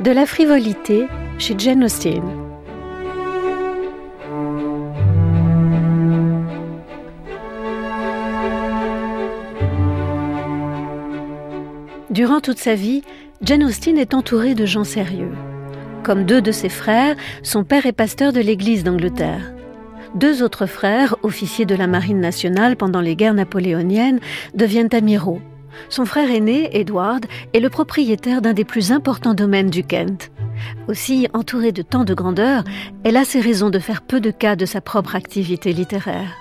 De la frivolité chez Jane Austen. Durant toute sa vie, Jane Austen est entourée de gens sérieux. Comme deux de ses frères, son père est pasteur de l'Église d'Angleterre. Deux autres frères, officiers de la Marine nationale pendant les guerres napoléoniennes, deviennent amiraux. Son frère aîné, Edward, est le propriétaire d'un des plus importants domaines du Kent. Aussi, entourée de tant de grandeur, elle a ses raisons de faire peu de cas de sa propre activité littéraire.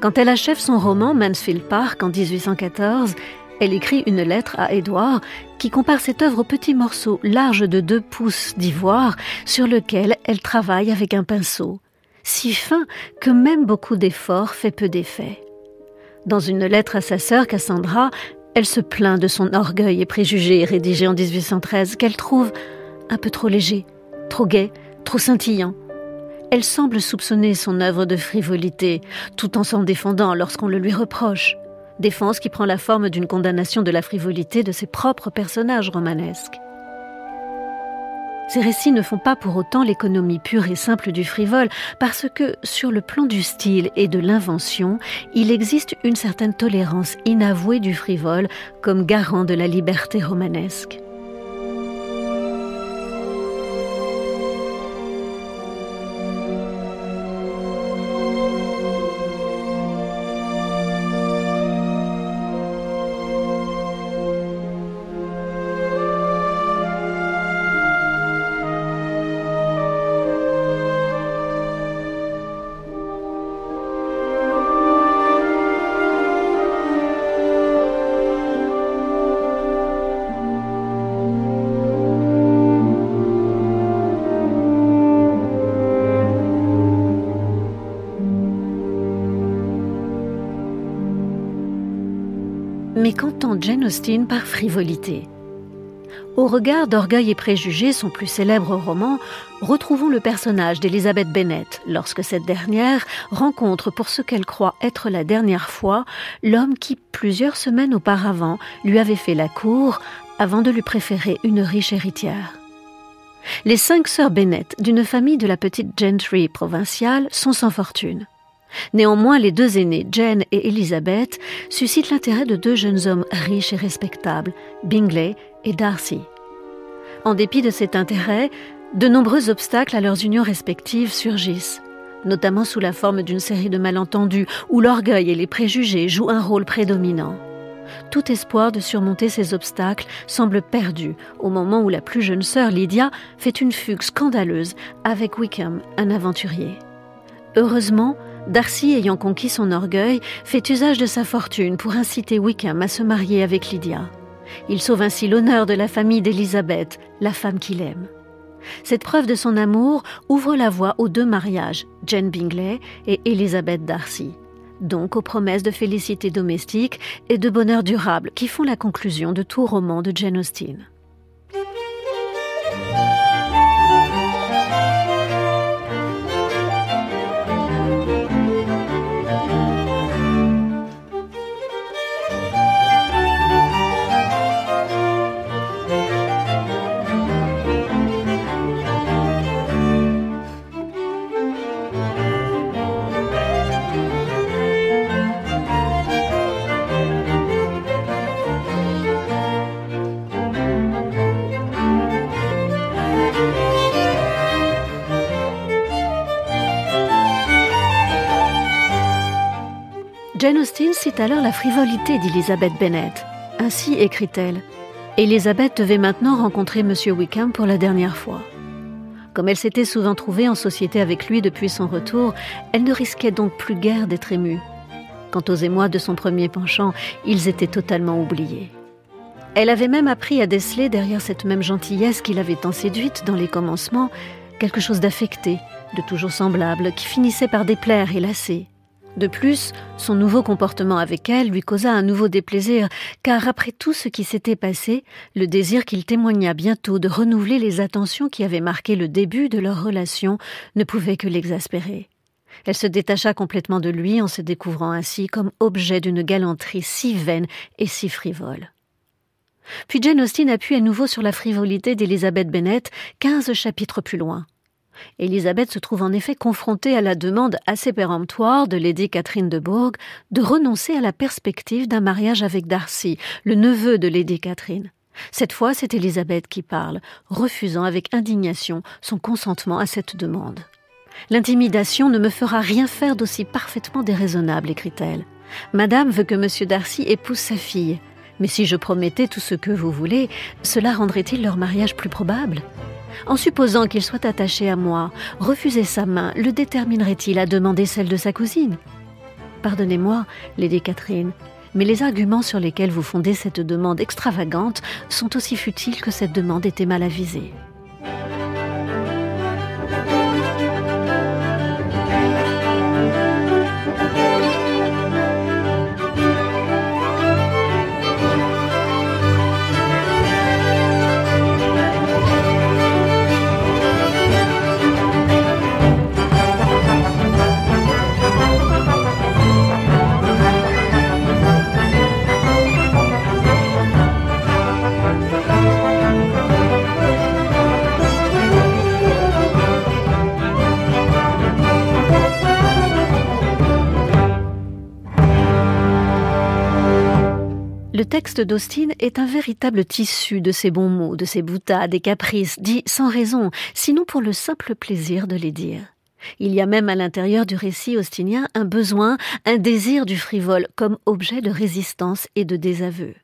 Quand elle achève son roman Mansfield Park en 1814, elle écrit une lettre à Edward qui compare cette œuvre au petit morceau large de deux pouces d'ivoire sur lequel elle travaille avec un pinceau, si fin que même beaucoup d'efforts fait peu d'effet. Dans une lettre à sa sœur Cassandra, elle se plaint de son orgueil et préjugés rédigé en 1813 qu'elle trouve un peu trop léger, trop gai, trop scintillant. Elle semble soupçonner son œuvre de frivolité, tout en s'en défendant lorsqu'on le lui reproche défense qui prend la forme d'une condamnation de la frivolité de ses propres personnages romanesques. Ces récits ne font pas pour autant l'économie pure et simple du frivole, parce que, sur le plan du style et de l'invention, il existe une certaine tolérance inavouée du frivole comme garant de la liberté romanesque. Mais qu'entend Jane Austen par frivolité? Au regard d'Orgueil et Préjugés, son plus célèbre roman, retrouvons le personnage d'Elizabeth Bennet lorsque cette dernière rencontre pour ce qu'elle croit être la dernière fois l'homme qui, plusieurs semaines auparavant, lui avait fait la cour avant de lui préférer une riche héritière. Les cinq sœurs Bennet d'une famille de la petite gentry provinciale sont sans fortune. Néanmoins, les deux aînés, Jane et Elizabeth, suscitent l'intérêt de deux jeunes hommes riches et respectables, Bingley et Darcy. En dépit de cet intérêt, de nombreux obstacles à leurs unions respectives surgissent, notamment sous la forme d'une série de malentendus où l'orgueil et les préjugés jouent un rôle prédominant. Tout espoir de surmonter ces obstacles semble perdu au moment où la plus jeune sœur Lydia fait une fugue scandaleuse avec Wickham, un aventurier. Heureusement, Darcy, ayant conquis son orgueil, fait usage de sa fortune pour inciter Wickham à se marier avec Lydia. Il sauve ainsi l'honneur de la famille d'Elizabeth, la femme qu'il aime. Cette preuve de son amour ouvre la voie aux deux mariages, Jane Bingley et Elizabeth Darcy, donc aux promesses de félicité domestique et de bonheur durable qui font la conclusion de tout roman de Jane Austen. Cite alors la frivolité d'Elizabeth Bennet. Ainsi écrit-elle Elizabeth devait maintenant rencontrer M. Wickham pour la dernière fois. Comme elle s'était souvent trouvée en société avec lui depuis son retour, elle ne risquait donc plus guère d'être émue. Quant aux émois de son premier penchant, ils étaient totalement oubliés. Elle avait même appris à déceler derrière cette même gentillesse qui l'avait tant séduite dans les commencements, quelque chose d'affecté, de toujours semblable, qui finissait par déplaire et lasser. De plus, son nouveau comportement avec elle lui causa un nouveau déplaisir, car après tout ce qui s'était passé, le désir qu'il témoigna bientôt de renouveler les attentions qui avaient marqué le début de leur relation ne pouvait que l'exaspérer. Elle se détacha complètement de lui en se découvrant ainsi comme objet d'une galanterie si vaine et si frivole. Puis Jane Austen appuie à nouveau sur la frivolité d'Elizabeth Bennet, quinze chapitres plus loin. Élisabeth se trouve en effet confrontée à la demande assez péremptoire de Lady Catherine de Bourgh de renoncer à la perspective d'un mariage avec Darcy, le neveu de Lady Catherine. Cette fois, c'est Élisabeth qui parle, refusant avec indignation son consentement à cette demande. L'intimidation ne me fera rien faire d'aussi parfaitement déraisonnable, écrit-elle. Madame veut que M. Darcy épouse sa fille. Mais si je promettais tout ce que vous voulez, cela rendrait-il leur mariage plus probable? En supposant qu'il soit attaché à moi, refuser sa main le déterminerait-il à demander celle de sa cousine? Pardonnez-moi, Lady Catherine, mais les arguments sur lesquels vous fondez cette demande extravagante sont aussi futiles que cette demande était mal avisée. Texte d'Austin est un véritable tissu de ses bons mots, de ses boutades et caprices, dits sans raison, sinon pour le simple plaisir de les dire. Il y a même à l'intérieur du récit austinien un besoin, un désir du frivole comme objet de résistance et de désaveu.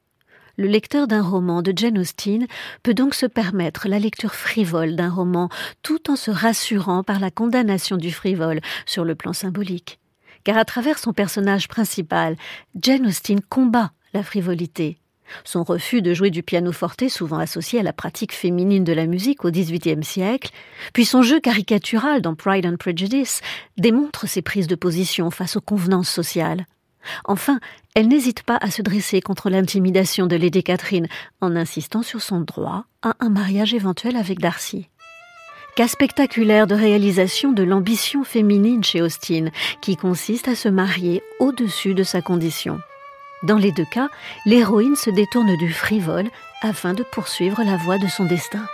Le lecteur d'un roman de Jane Austen peut donc se permettre la lecture frivole d'un roman tout en se rassurant par la condamnation du frivole sur le plan symbolique. Car à travers son personnage principal, Jane Austen combat la frivolité. Son refus de jouer du pianoforte, souvent associé à la pratique féminine de la musique au XVIIIe siècle, puis son jeu caricatural dans Pride and Prejudice, démontrent ses prises de position face aux convenances sociales. Enfin, elle n'hésite pas à se dresser contre l'intimidation de Lady Catherine en insistant sur son droit à un mariage éventuel avec Darcy. Cas spectaculaire de réalisation de l'ambition féminine chez Austin, qui consiste à se marier au-dessus de sa condition. Dans les deux cas, l'héroïne se détourne du frivole afin de poursuivre la voie de son destin.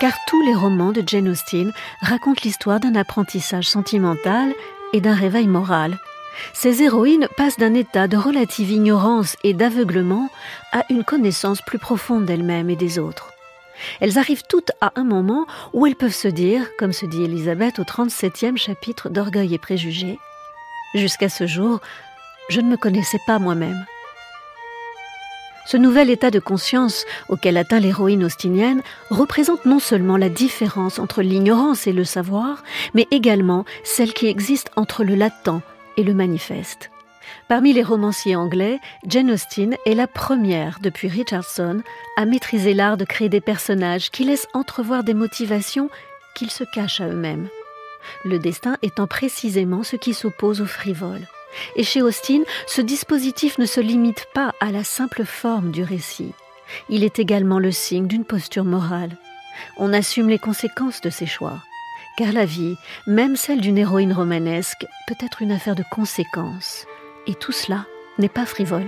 Car tous les romans de Jane Austen racontent l'histoire d'un apprentissage sentimental et d'un réveil moral. Ces héroïnes passent d'un état de relative ignorance et d'aveuglement à une connaissance plus profonde d'elles-mêmes et des autres. Elles arrivent toutes à un moment où elles peuvent se dire, comme se dit Elisabeth au 37e chapitre d'Orgueil et Préjugés, Jusqu'à ce jour, je ne me connaissais pas moi-même. Ce nouvel état de conscience auquel atteint l'héroïne austinienne représente non seulement la différence entre l'ignorance et le savoir, mais également celle qui existe entre le latent et le manifeste. Parmi les romanciers anglais, Jane Austen est la première depuis Richardson à maîtriser l'art de créer des personnages qui laissent entrevoir des motivations qu'ils se cachent à eux-mêmes. Le destin étant précisément ce qui s'oppose au frivole. Et chez Austin, ce dispositif ne se limite pas à la simple forme du récit. Il est également le signe d'une posture morale. On assume les conséquences de ses choix. Car la vie, même celle d'une héroïne romanesque, peut être une affaire de conséquences. Et tout cela n'est pas frivole.